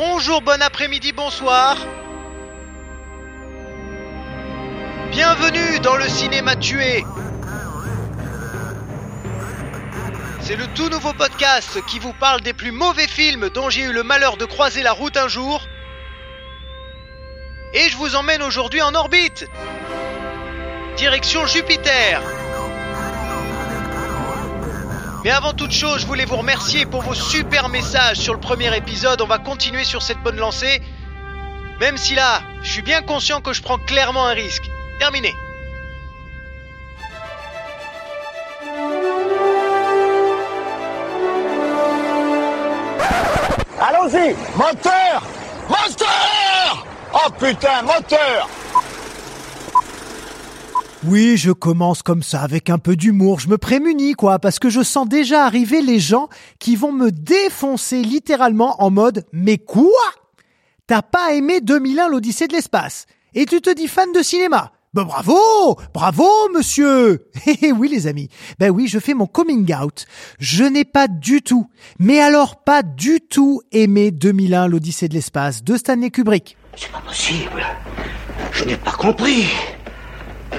Bonjour, bon après-midi, bonsoir. Bienvenue dans le cinéma tué. C'est le tout nouveau podcast qui vous parle des plus mauvais films dont j'ai eu le malheur de croiser la route un jour. Et je vous emmène aujourd'hui en orbite. Direction Jupiter. Mais avant toute chose, je voulais vous remercier pour vos super messages sur le premier épisode. On va continuer sur cette bonne lancée. Même si là, je suis bien conscient que je prends clairement un risque. Terminé. Allons-y Moteur Moteur Oh putain, moteur Oui, je commence comme ça, avec un peu d'humour. Je me prémunis, quoi, parce que je sens déjà arriver les gens qui vont me défoncer littéralement en mode Mais quoi? T'as pas aimé 2001 l'Odyssée de l'espace? Et tu te dis fan de cinéma? Ben bravo Bravo, monsieur Eh oui, les amis. Ben oui, je fais mon coming out. Je n'ai pas du tout, mais alors pas du tout aimé 2001 l'Odyssée de l'espace de Stanley Kubrick. C'est pas possible. Je n'ai pas compris.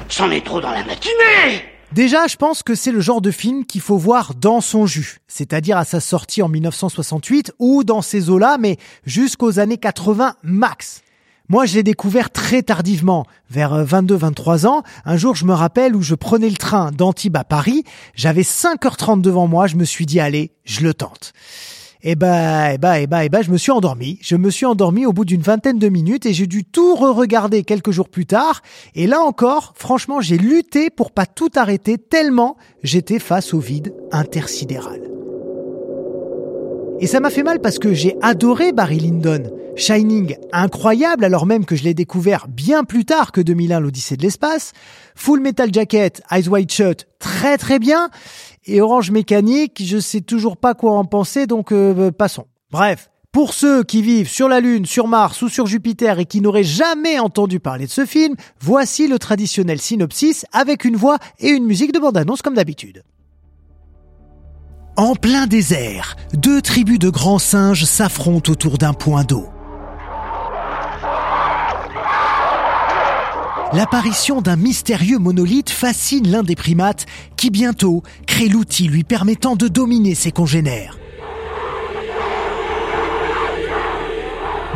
C'en est trop dans la matinée. Déjà, je pense que c'est le genre de film qu'il faut voir dans son jus, c'est-à-dire à sa sortie en 1968 ou dans ces eaux-là, mais jusqu'aux années 80 max. Moi, je l'ai découvert très tardivement, vers 22-23 ans. Un jour, je me rappelle où je prenais le train d'Antibes à Paris. J'avais 5h30 devant moi. Je me suis dit, allez, je le tente. Et bah, et bah, et bah, bah, je me suis endormi. Je me suis endormi au bout d'une vingtaine de minutes et j'ai dû tout re-regarder quelques jours plus tard. Et là encore, franchement, j'ai lutté pour pas tout arrêter tellement j'étais face au vide intersidéral. Et ça m'a fait mal parce que j'ai adoré Barry Lyndon. Shining, incroyable alors même que je l'ai découvert bien plus tard que 2001 l'Odyssée de l'espace. Full Metal Jacket, Eyes Wide Shut, très très bien. Et Orange Mécanique, je sais toujours pas quoi en penser donc euh, passons. Bref, pour ceux qui vivent sur la Lune, sur Mars ou sur Jupiter et qui n'auraient jamais entendu parler de ce film, voici le traditionnel synopsis avec une voix et une musique de bande-annonce comme d'habitude. En plein désert, deux tribus de grands singes s'affrontent autour d'un point d'eau. L'apparition d'un mystérieux monolithe fascine l'un des primates qui bientôt crée l'outil lui permettant de dominer ses congénères.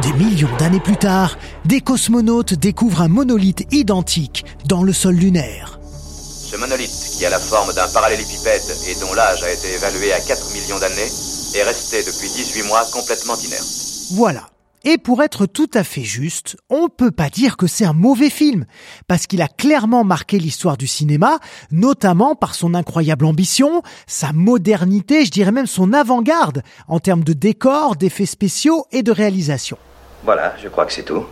Des millions d'années plus tard, des cosmonautes découvrent un monolithe identique dans le sol lunaire. Ce monolithe, qui a la forme d'un parallélépipède et dont l'âge a été évalué à 4 millions d'années, est resté depuis 18 mois complètement inerte. Voilà. Et pour être tout à fait juste, on peut pas dire que c'est un mauvais film, parce qu'il a clairement marqué l'histoire du cinéma, notamment par son incroyable ambition, sa modernité, je dirais même son avant-garde, en termes de décors, d'effets spéciaux et de réalisation. Voilà, je crois que c'est tout.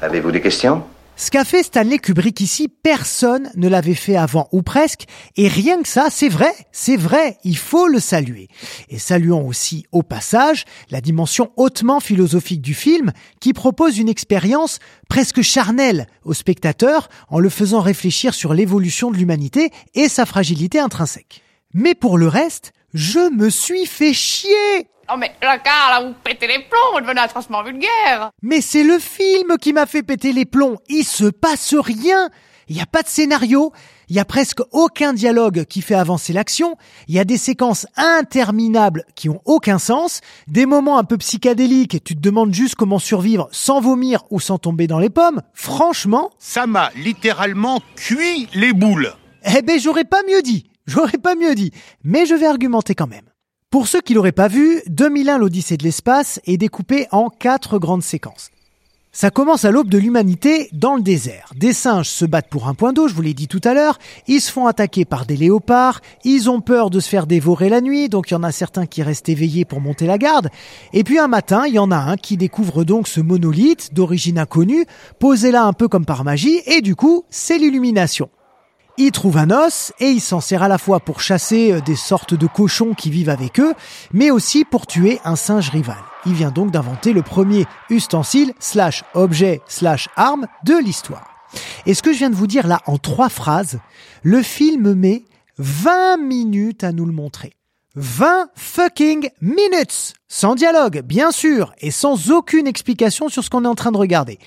Avez-vous des questions? Ce qu'a fait Stanley Kubrick ici, personne ne l'avait fait avant ou presque, et rien que ça, c'est vrai, c'est vrai, il faut le saluer. Et saluons aussi au passage la dimension hautement philosophique du film, qui propose une expérience presque charnelle au spectateur en le faisant réfléchir sur l'évolution de l'humanité et sa fragilité intrinsèque. Mais pour le reste, je me suis fait chier Oh mais la car là vous pétez les plombs, vous devenez atrocement vulgaire Mais c'est le film qui m'a fait péter les plombs. Il se passe rien. Il n'y a pas de scénario. Il y a presque aucun dialogue qui fait avancer l'action. Il y a des séquences interminables qui ont aucun sens. Des moments un peu psychédéliques et tu te demandes juste comment survivre sans vomir ou sans tomber dans les pommes. Franchement. Ça m'a littéralement cuit les boules. Eh ben, j'aurais pas mieux dit. J'aurais pas mieux dit. Mais je vais argumenter quand même. Pour ceux qui l'auraient pas vu, 2001 l'Odyssée de l'espace est découpé en quatre grandes séquences. Ça commence à l'aube de l'humanité dans le désert. Des singes se battent pour un point d'eau, je vous l'ai dit tout à l'heure. Ils se font attaquer par des léopards. Ils ont peur de se faire dévorer la nuit, donc il y en a certains qui restent éveillés pour monter la garde. Et puis un matin, il y en a un qui découvre donc ce monolithe d'origine inconnue, posé là un peu comme par magie, et du coup, c'est l'illumination. Il trouve un os et il s'en sert à la fois pour chasser euh, des sortes de cochons qui vivent avec eux, mais aussi pour tuer un singe rival. Il vient donc d'inventer le premier ustensile slash objet slash arme de l'histoire. Et ce que je viens de vous dire là en trois phrases, le film met 20 minutes à nous le montrer. 20 fucking minutes Sans dialogue, bien sûr, et sans aucune explication sur ce qu'on est en train de regarder.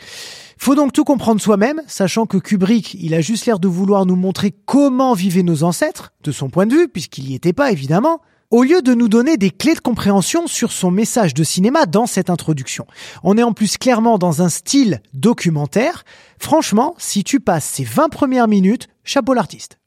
Faut donc tout comprendre soi-même, sachant que Kubrick, il a juste l'air de vouloir nous montrer comment vivaient nos ancêtres, de son point de vue, puisqu'il n'y était pas évidemment, au lieu de nous donner des clés de compréhension sur son message de cinéma dans cette introduction. On est en plus clairement dans un style documentaire. Franchement, si tu passes ces 20 premières minutes, chapeau l'artiste.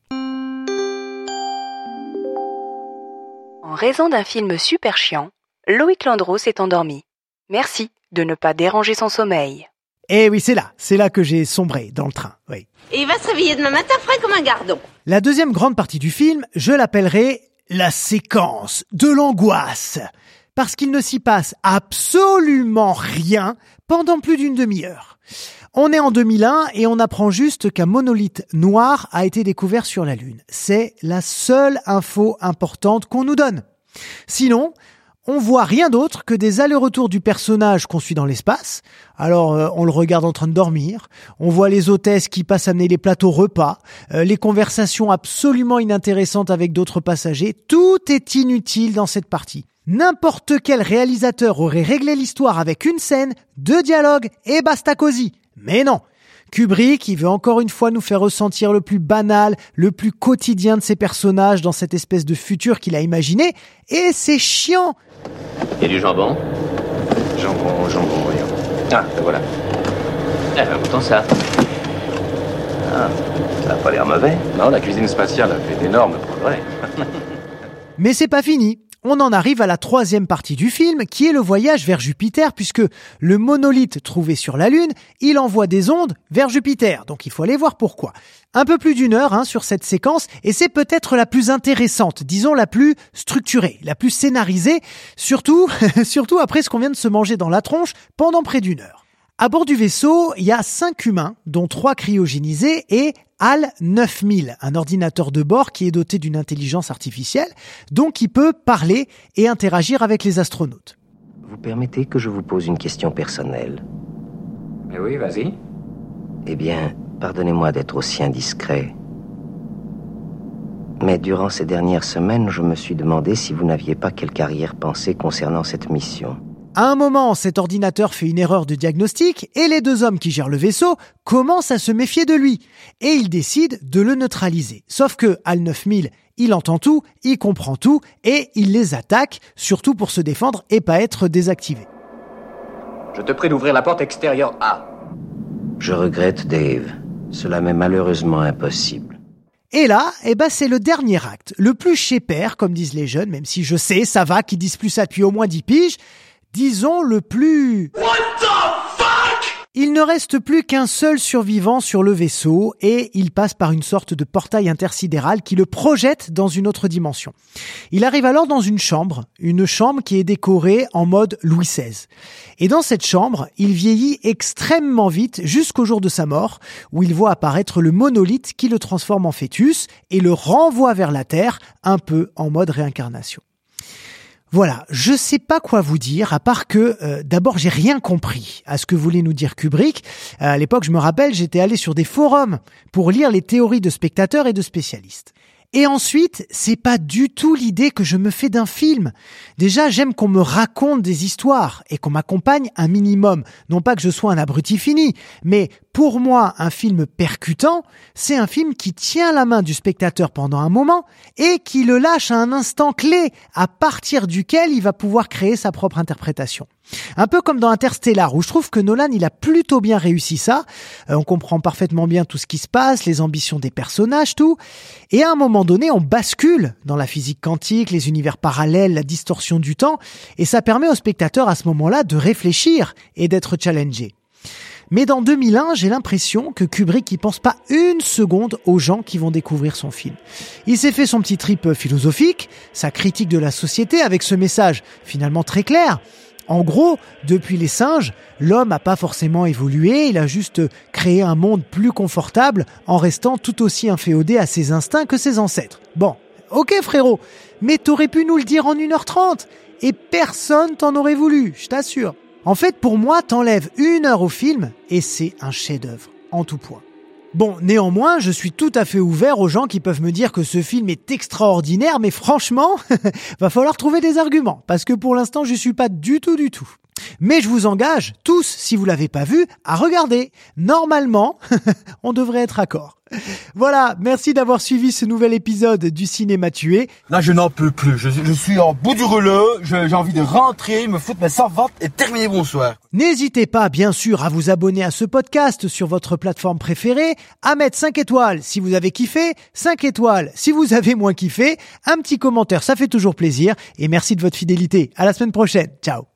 En raison d'un film super chiant, Loïc Landreau s'est endormi. Merci de ne pas déranger son sommeil. Eh oui, c'est là, c'est là que j'ai sombré dans le train, oui. Et il va se réveiller demain matin frais comme un gardon. La deuxième grande partie du film, je l'appellerai la séquence de l'angoisse. Parce qu'il ne s'y passe absolument rien pendant plus d'une demi-heure. On est en 2001 et on apprend juste qu'un monolithe noir a été découvert sur la Lune. C'est la seule info importante qu'on nous donne. Sinon, on voit rien d'autre que des allers-retours du personnage qu'on suit dans l'espace. Alors, euh, on le regarde en train de dormir, on voit les hôtesses qui passent amener les plateaux repas, euh, les conversations absolument inintéressantes avec d'autres passagers. Tout est inutile dans cette partie. N'importe quel réalisateur aurait réglé l'histoire avec une scène, deux dialogues et basta cosy. Mais non. Kubrick, il veut encore une fois nous faire ressentir le plus banal, le plus quotidien de ses personnages dans cette espèce de futur qu'il a imaginé, et c'est chiant. Il y a du jambon Jambon, jambon, voyons. Ah, ben voilà. Eh ben, goûtons ça. Ah, ça n'a pas l'air mauvais. Non, la cuisine spatiale a fait d'énormes progrès. Mais c'est pas fini. On en arrive à la troisième partie du film, qui est le voyage vers Jupiter, puisque le monolithe trouvé sur la Lune, il envoie des ondes vers Jupiter. Donc il faut aller voir pourquoi. Un peu plus d'une heure hein, sur cette séquence, et c'est peut-être la plus intéressante, disons la plus structurée, la plus scénarisée, surtout, surtout après ce qu'on vient de se manger dans la tronche pendant près d'une heure. À bord du vaisseau, il y a cinq humains, dont trois cryogénisés et HAL 9000, un ordinateur de bord qui est doté d'une intelligence artificielle, donc qui peut parler et interagir avec les astronautes. Vous permettez que je vous pose une question personnelle? Eh oui, vas-y. Eh bien, pardonnez-moi d'être aussi indiscret. Mais durant ces dernières semaines, je me suis demandé si vous n'aviez pas quelque arrière-pensée concernant cette mission. À un moment, cet ordinateur fait une erreur de diagnostic et les deux hommes qui gèrent le vaisseau commencent à se méfier de lui. Et ils décident de le neutraliser. Sauf que HAL 9000, il entend tout, il comprend tout et il les attaque, surtout pour se défendre et pas être désactivé. Je te prie d'ouvrir la porte extérieure A. Je regrette, Dave. Cela m'est malheureusement impossible. Et là, eh ben, c'est le dernier acte, le plus chez père, comme disent les jeunes, même si je sais, ça va, qu'ils disent plus ça depuis au moins 10 piges disons le plus... il ne reste plus qu'un seul survivant sur le vaisseau et il passe par une sorte de portail intersidéral qui le projette dans une autre dimension. Il arrive alors dans une chambre, une chambre qui est décorée en mode Louis XVI. Et dans cette chambre, il vieillit extrêmement vite jusqu'au jour de sa mort, où il voit apparaître le monolithe qui le transforme en fœtus et le renvoie vers la Terre, un peu en mode réincarnation. Voilà, je sais pas quoi vous dire, à part que euh, d'abord j'ai rien compris à ce que voulait nous dire Kubrick. Euh, à l'époque, je me rappelle, j'étais allé sur des forums pour lire les théories de spectateurs et de spécialistes. Et ensuite, c'est pas du tout l'idée que je me fais d'un film. Déjà, j'aime qu'on me raconte des histoires et qu'on m'accompagne un minimum. Non pas que je sois un abruti fini, mais pour moi, un film percutant, c'est un film qui tient la main du spectateur pendant un moment et qui le lâche à un instant clé à partir duquel il va pouvoir créer sa propre interprétation. Un peu comme dans Interstellar, où je trouve que Nolan, il a plutôt bien réussi ça. Euh, on comprend parfaitement bien tout ce qui se passe, les ambitions des personnages, tout. Et à un moment donné, on bascule dans la physique quantique, les univers parallèles, la distorsion du temps, et ça permet au spectateur à ce moment-là de réfléchir et d'être challengé. Mais dans 2001, j'ai l'impression que Kubrick y pense pas une seconde aux gens qui vont découvrir son film. Il s'est fait son petit trip philosophique, sa critique de la société avec ce message finalement très clair. En gros, depuis les singes, l'homme n'a pas forcément évolué, il a juste créé un monde plus confortable en restant tout aussi inféodé à ses instincts que ses ancêtres. Bon, ok frérot, mais t'aurais pu nous le dire en 1h30 et personne t'en aurait voulu, je t'assure. En fait, pour moi, t'enlèves une heure au film et c'est un chef-d'œuvre, en tout point. Bon, néanmoins, je suis tout à fait ouvert aux gens qui peuvent me dire que ce film est extraordinaire, mais franchement, va falloir trouver des arguments, parce que pour l'instant, je suis pas du tout du tout. Mais je vous engage, tous, si vous l'avez pas vu, à regarder. Normalement, on devrait être accord. Voilà, merci d'avoir suivi ce nouvel épisode du Cinéma Tué. Là, je n'en peux plus. Je, je suis en bout du rouleau. J'ai envie de rentrer, me foutre mes servantes et terminer bonsoir. N'hésitez pas, bien sûr, à vous abonner à ce podcast sur votre plateforme préférée, à mettre 5 étoiles si vous avez kiffé, 5 étoiles si vous avez moins kiffé, un petit commentaire, ça fait toujours plaisir, et merci de votre fidélité. À la semaine prochaine. Ciao.